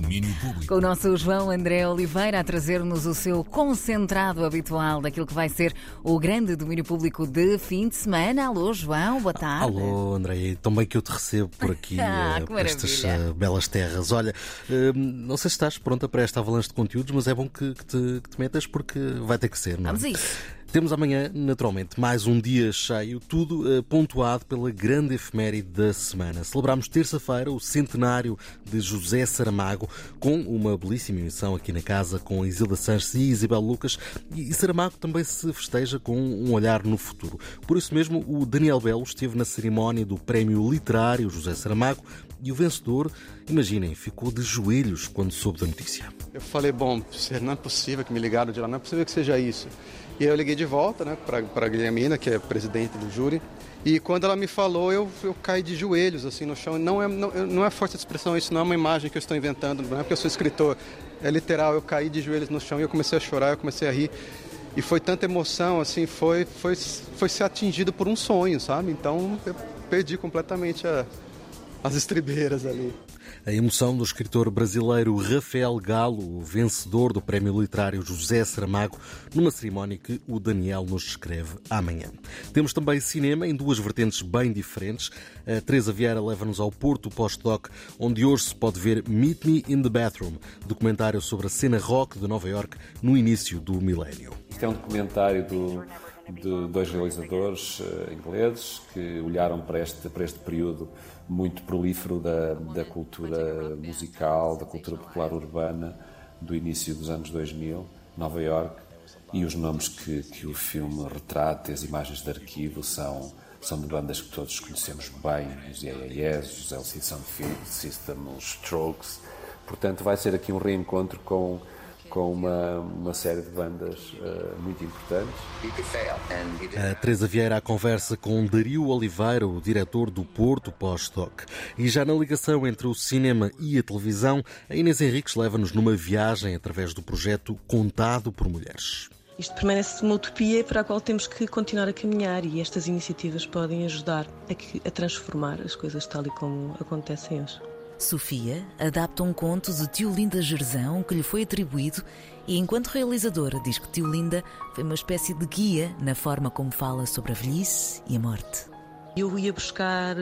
Domínio Público. Com o nosso João André Oliveira a trazer-nos o seu concentrado habitual daquilo que vai ser o grande domínio público de fim de semana. Alô, João, boa tarde. Alô, André, tão bem que eu te recebo por aqui, Ah, eh, que por estas eh, belas terras. Olha, eh, não sei se estás pronta para esta avalanche de conteúdos, mas é bom que, que te, que te metas porque vai ter que ser, não é? Vamos isso. Temos amanhã, naturalmente, mais um dia cheio, tudo eh, pontuado pela grande efeméride da semana. Celebramos terça-feira o centenário de José Saramago, com uma belíssima emissão aqui na casa com Isilda Sanches e Isabel Lucas. E Saramago também se festeja com um olhar no futuro. Por isso mesmo, o Daniel Belo esteve na cerimónia do Prémio Literário José Saramago e o vencedor, imaginem, ficou de joelhos quando soube da notícia. Eu falei, bom, não é possível que me ligaram de lá, não é possível que seja isso. E eu liguei de volta, né, para a Guilhermina, que é presidente do júri, e quando ela me falou, eu, eu caí de joelhos, assim, no chão. Não é, não, não é força de expressão, isso não é uma imagem que eu estou inventando, não é porque eu sou escritor, é literal, eu caí de joelhos no chão e eu comecei a chorar, eu comecei a rir. E foi tanta emoção, assim, foi, foi, foi ser atingido por um sonho, sabe? Então eu perdi completamente a, as estribeiras ali. A emoção do escritor brasileiro Rafael Galo, o vencedor do Prémio Literário José Saramago, numa cerimónia que o Daniel nos descreve amanhã. Temos também cinema em duas vertentes bem diferentes. A Teresa Vieira leva-nos ao Porto Post-Doc, onde hoje se pode ver Meet Me in the Bathroom, documentário sobre a cena rock de Nova York no início do milénio. Isto é um documentário do, de dois realizadores uh, ingleses que olharam para este, para este período muito prolífero da, da cultura musical, da cultura popular urbana do início dos anos 2000, Nova York, e os nomes que, que o filme retrata, as imagens de arquivo, são, são de bandas que todos conhecemos bem, os IAS, os LC Sound System, os Strokes. Portanto, vai ser aqui um reencontro com com uma, uma série de bandas uh, muito importantes. A Teresa Vieira à conversa com Dario Oliveira, o diretor do Porto Pós-Doc. E já na ligação entre o cinema e a televisão, a Inês Henriques leva-nos numa viagem através do projeto Contado por Mulheres. Isto permanece uma utopia para a qual temos que continuar a caminhar e estas iniciativas podem ajudar a, que, a transformar as coisas tal e como acontecem hoje. Sofia adapta um conto de Tio Linda Gerzão que lhe foi atribuído e, enquanto realizadora, diz que Tio Linda foi uma espécie de guia na forma como fala sobre a velhice e a morte. Eu ia buscar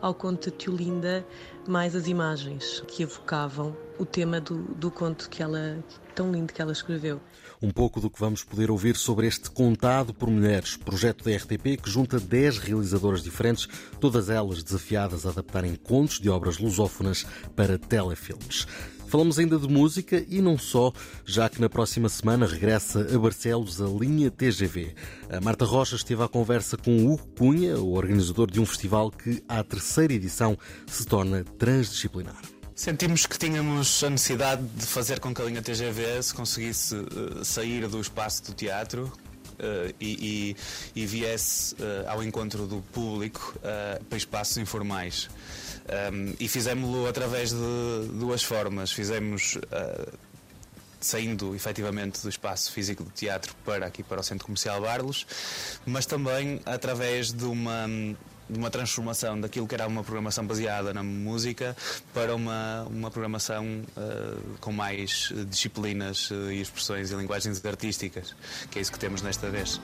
ao conto de Tio Linda mais as imagens que evocavam o tema do, do conto que ela, tão lindo que ela escreveu. Um pouco do que vamos poder ouvir sobre este Contado por Mulheres, projeto da RTP que junta 10 realizadoras diferentes, todas elas desafiadas a adaptarem contos de obras lusófonas para telefilmes. Falamos ainda de música e não só, já que na próxima semana regressa a Barcelos a linha TGV. A Marta Rocha esteve à conversa com o Hugo Cunha, o organizador de um festival que, à terceira edição, se torna transdisciplinar. Sentimos que tínhamos a necessidade de fazer com que a linha TGV se conseguisse uh, sair do espaço do teatro e, e, e, viesse uh, ao encontro do público para espaços informais. Um, e fizemos-lo através de duas formas. Fizemos saindo efetivamente do espaço físico do teatro para aqui para o Centro Comercial Barlos, mas também através de uma de uma transformação daquilo que era uma programação baseada na música para uma, uma programação uh, com mais disciplinas uh, e expressões e linguagens artísticas, que é isso que temos nesta vez.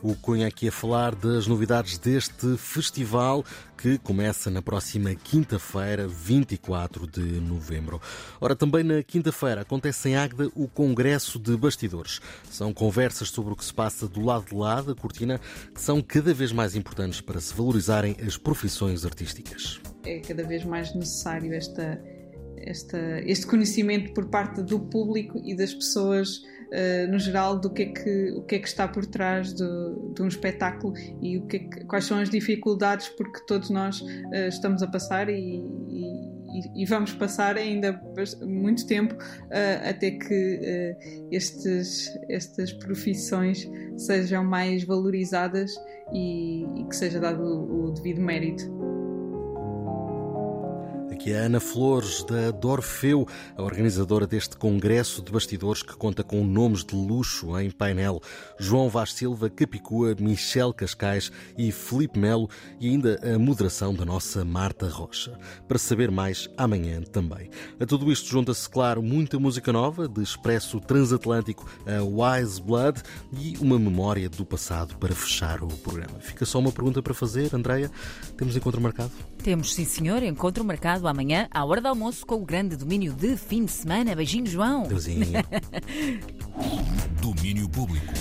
O Cunha aqui a falar das novidades deste festival que começa na próxima quinta-feira, 24 de novembro. Ora, também na quinta-feira acontece em Águeda o Congresso de Bastidores. São conversas sobre o que se passa do lado de lá da cortina que são cada vez mais importantes para se valorizarem as profissões artísticas. É cada vez mais necessário esta, esta, este conhecimento por parte do público e das pessoas Uh, no geral do que é que, o que, é que está por trás de, de um espetáculo e o que, é que quais são as dificuldades porque todos nós uh, estamos a passar e, e, e, vamos passar ainda muito tempo uh, até que estes, estas profissões sejam mais valorizadas e, e que seja dado o, o devido mérito. Aqui é a Ana Flores, da Dorfeu, a organizadora deste congresso de bastidores que conta com nomes de luxo em painel. João Vaz Silva, Capicua, Michel Cascais e Felipe Melo e ainda a moderação da nossa Marta Rocha. Para saber mais, amanhã também. A tudo isto junta-se, claro, muita música nova, de Expresso Transatlântico a Wise Blood e uma memória do passado para fechar o programa. Fica só uma pergunta para fazer, Andreia. Temos encontro marcado? Temos, sim senhor, encontro marcado amanhã à hora do almoço com o grande domínio de fim de semana. Beijinho, João. Deusinho. domínio público.